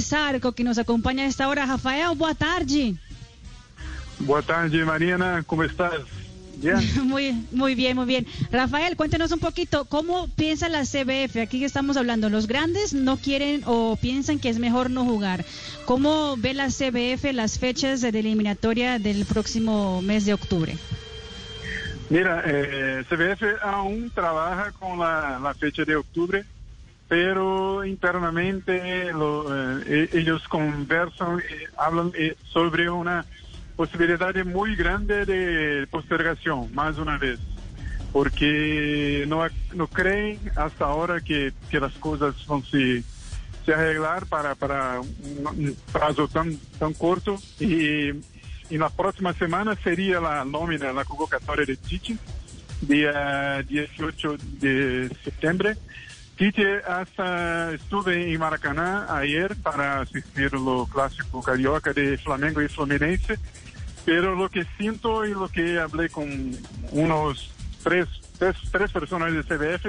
Sarco, que nos acompaña a esta hora. Rafael, boa tarde. Boa tarde, Mariana. ¿Cómo estás? ¿Bien? Muy, muy bien, muy bien. Rafael, cuéntenos un poquito, ¿cómo piensa la CBF? Aquí estamos hablando, los grandes no quieren o piensan que es mejor no jugar. ¿Cómo ve la CBF las fechas de eliminatoria del próximo mes de octubre? Mira, eh, CBF aún trabaja con la, la, fecha de octubre, pero internamente lo, eh, ellos conversan, eh, hablan eh, sobre una posibilidad muy grande de postergación, más una vez, porque no, no creen hasta ahora que, que las cosas van se, se arreglar para, para un plazo tan, tan corto y y la próxima semana sería la nómina, la convocatoria de Tite, día 18 de septiembre. Tite hasta estuve en Maracaná ayer para asistir lo clásico carioca de Flamengo y Fluminense, pero lo que siento y lo que hablé con unos tres, tres, tres personas de CBF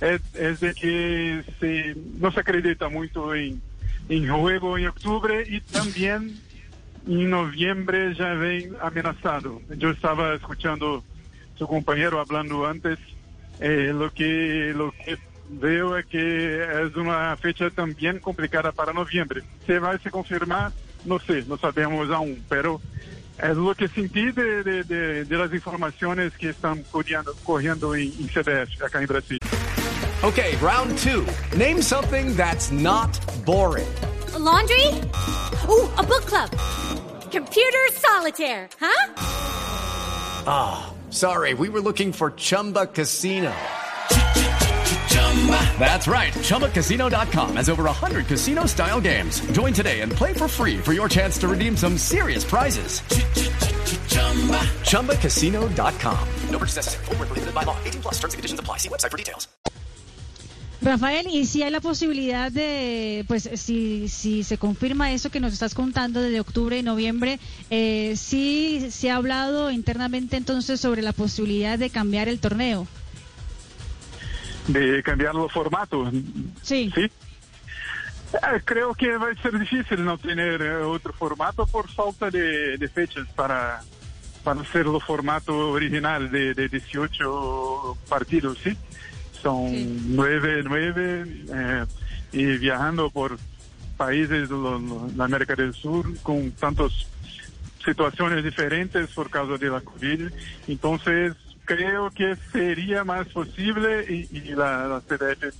es, es de que se, no se acredita mucho en, en juego en octubre y también en noviembre ya ven amenazado. Yo estaba escuchando su compañero hablando antes, eh, lo que lo que veo que es una fecha también complicada para noviembre. Se va a se confirmar, no sé, no sabemos aún, pero es lo que sentí de, de, de, de las informaciones que están corriendo, corriendo en, en CBS acá en Brasil. Okay, round two. Name something that's not boring. A laundry? Ooh, a book club. Computer solitaire, huh? Ah, oh, sorry. We were looking for Chumba Casino. That's right. ChumbaCasino.com has over 100 casino style games. Join today and play for free for your chance to redeem some serious prizes. ChumbaCasino.com. No purchase necessary. By law. 18 plus terms and conditions apply. See website for details. Rafael, y si hay la posibilidad de, pues si, si se confirma eso que nos estás contando de octubre y noviembre, eh, sí se ha hablado internamente entonces sobre la posibilidad de cambiar el torneo. De cambiar los formatos. Sí. Sí. Eh, creo que va a ser difícil no tener eh, otro formato por falta de, de fechas para, para hacer el formato original de, de 18 partidos, ¿sí? son sí. nueve, nueve, eh, y viajando por países de la América del Sur con tantas situaciones diferentes por causa de la COVID. Entonces, creo que sería más posible y, y la, la, CDF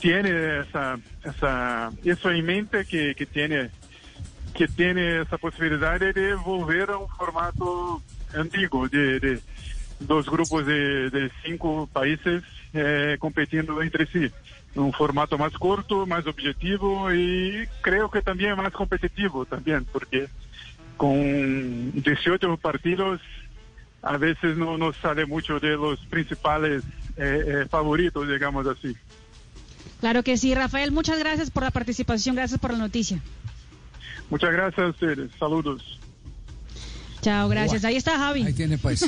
tiene esa, esa, eso en mente que, tiene que tiene esa posibilidad de volver a un formato antiguo de, de dos grupos de, cinco países eh, competindo entre si. Um formato mais curto, mais objetivo e creio que também é mais competitivo também, porque com 18 partidos a vezes não, não sale muito de los principales eh, eh, favoritos, digamos assim. Claro que sí, Rafael, muchas gracias por la participación, gracias por la noticia. Muchas gracias a ustedes, saludos. Chao, gracias. Ahí está Javi. Ahí tiene pues.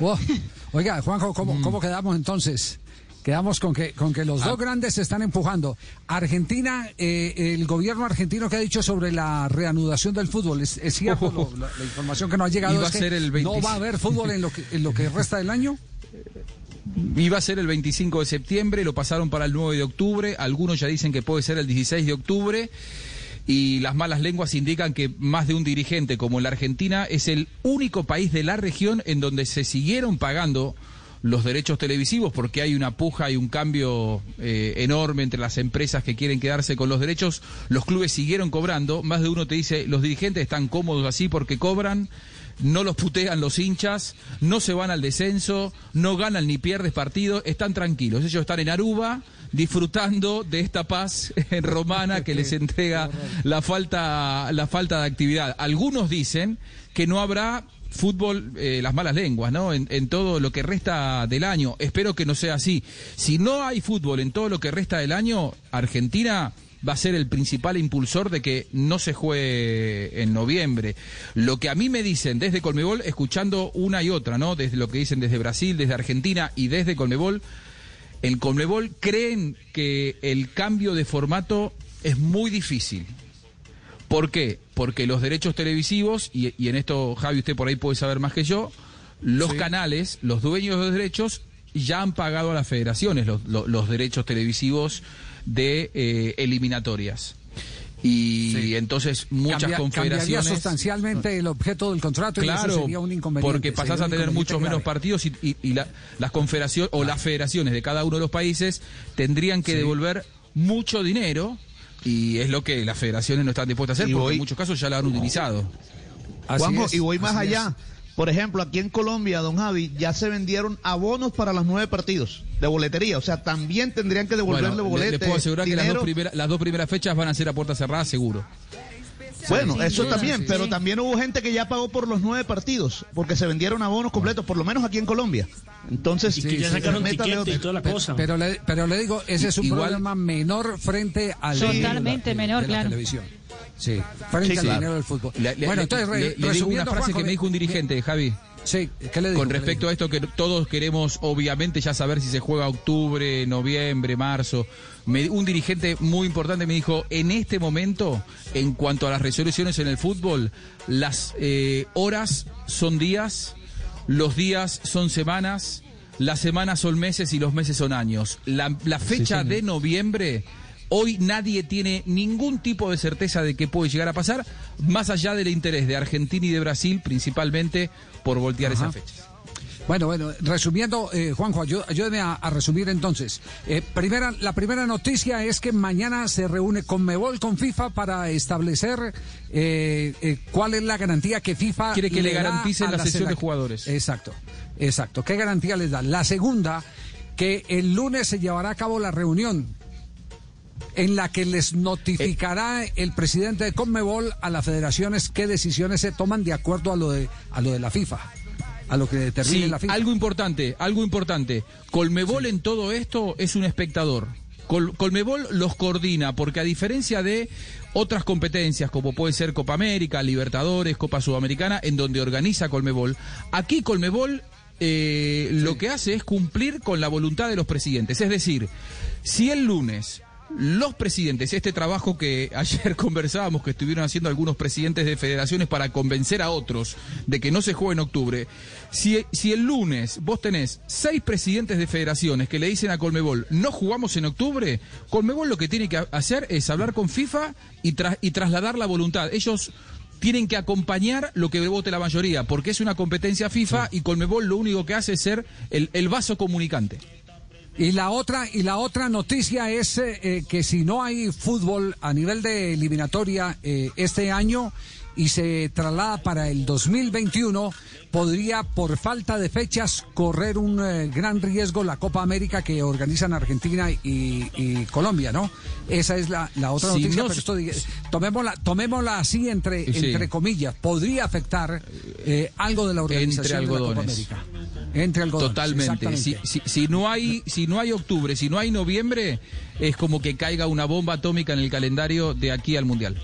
Oiga, Juanjo, ¿cómo, mm. ¿cómo quedamos entonces? Quedamos con que, con que los ah. dos grandes se están empujando. Argentina, eh, el gobierno argentino que ha dicho sobre la reanudación del fútbol, ¿es, es cierto? Oh, la, la, información que nos ha llegado es que no va a haber fútbol en lo que, en lo que resta del año. Iba a ser el 25 de septiembre, lo pasaron para el 9 de octubre, algunos ya dicen que puede ser el 16 de octubre y las malas lenguas indican que más de un dirigente como la Argentina es el único país de la región en donde se siguieron pagando los derechos televisivos porque hay una puja y un cambio eh, enorme entre las empresas que quieren quedarse con los derechos. Los clubes siguieron cobrando. Más de uno te dice, los dirigentes están cómodos así porque cobran. no los putean los hinchas, no se van al descenso, no ganan ni pierdes partido, están tranquilos. Ellos están en Aruba disfrutando de esta paz romana que les entrega la falta, la falta de actividad. Algunos dicen que no habrá fútbol, eh, las malas lenguas, ¿no? En, en, todo lo que resta del año. Espero que no sea así. Si no hay fútbol en todo lo que resta del año, Argentina va a ser el principal impulsor de que no se juegue en noviembre. Lo que a mí me dicen desde Colmebol, escuchando una y otra, ¿no? Desde lo que dicen desde Brasil, desde Argentina y desde Colmebol, en Colmebol creen que el cambio de formato es muy difícil. ¿Por qué? Porque los derechos televisivos, y, y en esto Javi usted por ahí puede saber más que yo, los sí. canales, los dueños de los derechos, ya han pagado a las federaciones los, los, los derechos televisivos de eh, eliminatorias. Y sí. entonces muchas Cambia, confederaciones... Cambiaría sustancialmente el objeto del contrato claro, y eso sería un inconveniente. porque pasás a tener muchos menos partidos y, y, y la, las confederaciones o las federaciones de cada uno de los países tendrían que sí. devolver mucho dinero y es lo que las federaciones no están dispuestas a hacer y porque voy... en muchos casos ya lo han utilizado. Juanjo, y voy más allá. Es. Por ejemplo, aquí en Colombia, don Javi, ya se vendieron abonos para los nueve partidos de boletería. O sea, también tendrían que devolverle bueno, boletes. Le, le, puedo asegurar dinero. que las dos, primeras, las dos primeras fechas van a ser a puerta cerrada, seguro. Bueno, eso también, pero también hubo gente que ya pagó por los nueve partidos, porque se vendieron abonos completos, por lo menos aquí en Colombia. Entonces, y que ya sacaron y toda la cosa. Pero, pero, le, pero le digo, ese es un Igual, problema menor frente al totalmente de la, menor, de claro. la televisión. Sí, frente al dinero del fútbol. Le, bueno, entonces, re, le, digo una frase Juanjo, que me dijo un dirigente, Javi. Sí, ¿qué le digo? Con respecto a esto que todos queremos, obviamente, ya saber si se juega octubre, noviembre, marzo. Me, un dirigente muy importante me dijo, en este momento, en cuanto a las resoluciones en el fútbol, las eh, horas son días, los días son semanas, las semanas son meses y los meses son años. La, la fecha sí, de noviembre... Hoy nadie tiene ningún tipo de certeza de qué puede llegar a pasar, más allá del interés de Argentina y de Brasil, principalmente por voltear Ajá. esas fechas. Bueno, bueno, resumiendo, eh, Juanjo, ayúdeme a, a, resumir entonces. Eh, primera, la primera noticia es que mañana se reúne con Mebol, con FIFA, para establecer eh, cuál es la garantía que FIFA quiere que le, le garanticen la, la sesión de jugadores. Exacto, exacto. ¿Qué garantía les da? La segunda, que el lunes se llevará a cabo la reunión en la que les notificará el presidente de Conmebol a las federaciones qué decisiones se toman de acuerdo a lo de, a lo de la FIFA. A lo que determine sí, la FIFA. Algo importante, algo importante. Colmebol sí. en todo esto es un espectador. Col Colmebol los coordina, porque a diferencia de otras competencias, como puede ser Copa América, Libertadores, Copa Sudamericana, en donde organiza Colmebol, aquí Colmebol eh, sí. lo que hace es cumplir con la voluntad de los presidentes. Es decir, si el lunes los presidentes, este trabajo que ayer conversábamos, que estuvieron haciendo algunos presidentes de federaciones para convencer a otros de que no se juegue en octubre, si, si el lunes vos tenés seis presidentes de federaciones que le dicen a Colmebol, no jugamos en octubre, Colmebol lo que tiene que hacer es hablar con FIFA y, tra y trasladar la voluntad. Ellos tienen que acompañar lo que vote la mayoría, porque es una competencia FIFA y Colmebol lo único que hace es ser el, el vaso comunicante. Y la otra y la otra noticia es eh, que si no hay fútbol a nivel de eliminatoria eh, este año y se traslada para el 2021, podría por falta de fechas correr un eh, gran riesgo la Copa América que organizan Argentina y, y Colombia, ¿no? Esa es la, la otra noticia, no, pero esto, tomémosla, tomémosla así entre, sí. entre comillas, podría afectar eh, algo de la organización de la Copa América. Entre algodones. Totalmente. Si, si, si, no hay, si no hay octubre, si no hay noviembre, es como que caiga una bomba atómica en el calendario de aquí al Mundial.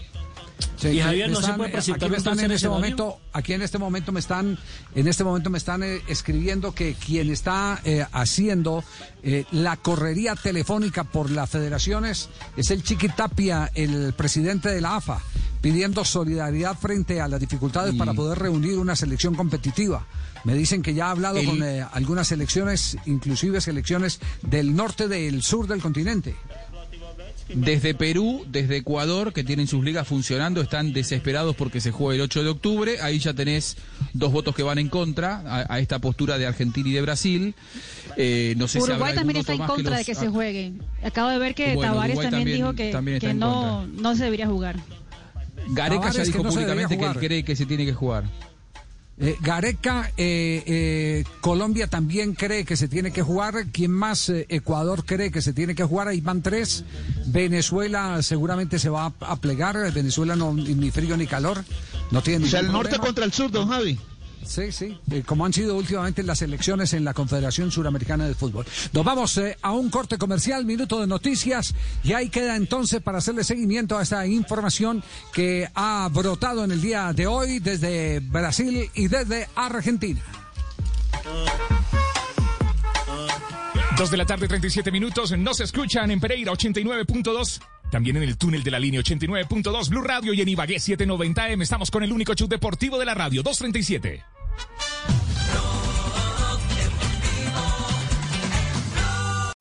Sí, y Javier no están, se puede presentar aquí están en este momento aquí en este momento me están en este momento me están eh, escribiendo que quien está eh, haciendo eh, la correría telefónica por las federaciones es el Chiqui Tapia el presidente de la AFA pidiendo solidaridad frente a las dificultades y... para poder reunir una selección competitiva me dicen que ya ha hablado el... con eh, algunas selecciones inclusive selecciones del norte del sur del continente desde Perú, desde Ecuador, que tienen sus ligas funcionando, están desesperados porque se juegue el 8 de octubre. Ahí ya tenés dos votos que van en contra a, a esta postura de Argentina y de Brasil. Eh, no sé Uruguay si también está en contra los... de que se juegue. acabo de ver que bueno, Tavares también, también, dijo que, también que no, no se debería jugar. Gareca Tavares ya dijo no públicamente que él cree que se tiene que jugar. Eh, Gareca, eh, eh, Colombia también cree que se tiene que jugar. ¿Quién más? Ecuador cree que se tiene que jugar. Ahí van tres. Venezuela seguramente se va a, plegar. Venezuela no ni frío ni calor. No tiene. O sea, el norte contra el sur, don Javi. Sí, sí, eh, como han sido últimamente las elecciones en la Confederación Suramericana de Fútbol. Nos vamos eh, a un corte comercial, minuto de noticias, y ahí queda entonces para hacerle seguimiento a esta información que ha brotado en el día de hoy desde Brasil y desde Argentina. Dos de la tarde, 37 minutos. Nos escuchan en Pereira 89.2. También en el túnel de la línea 89.2 Blue Radio y en Ibagué 790M. Estamos con el único show deportivo de la radio, 237.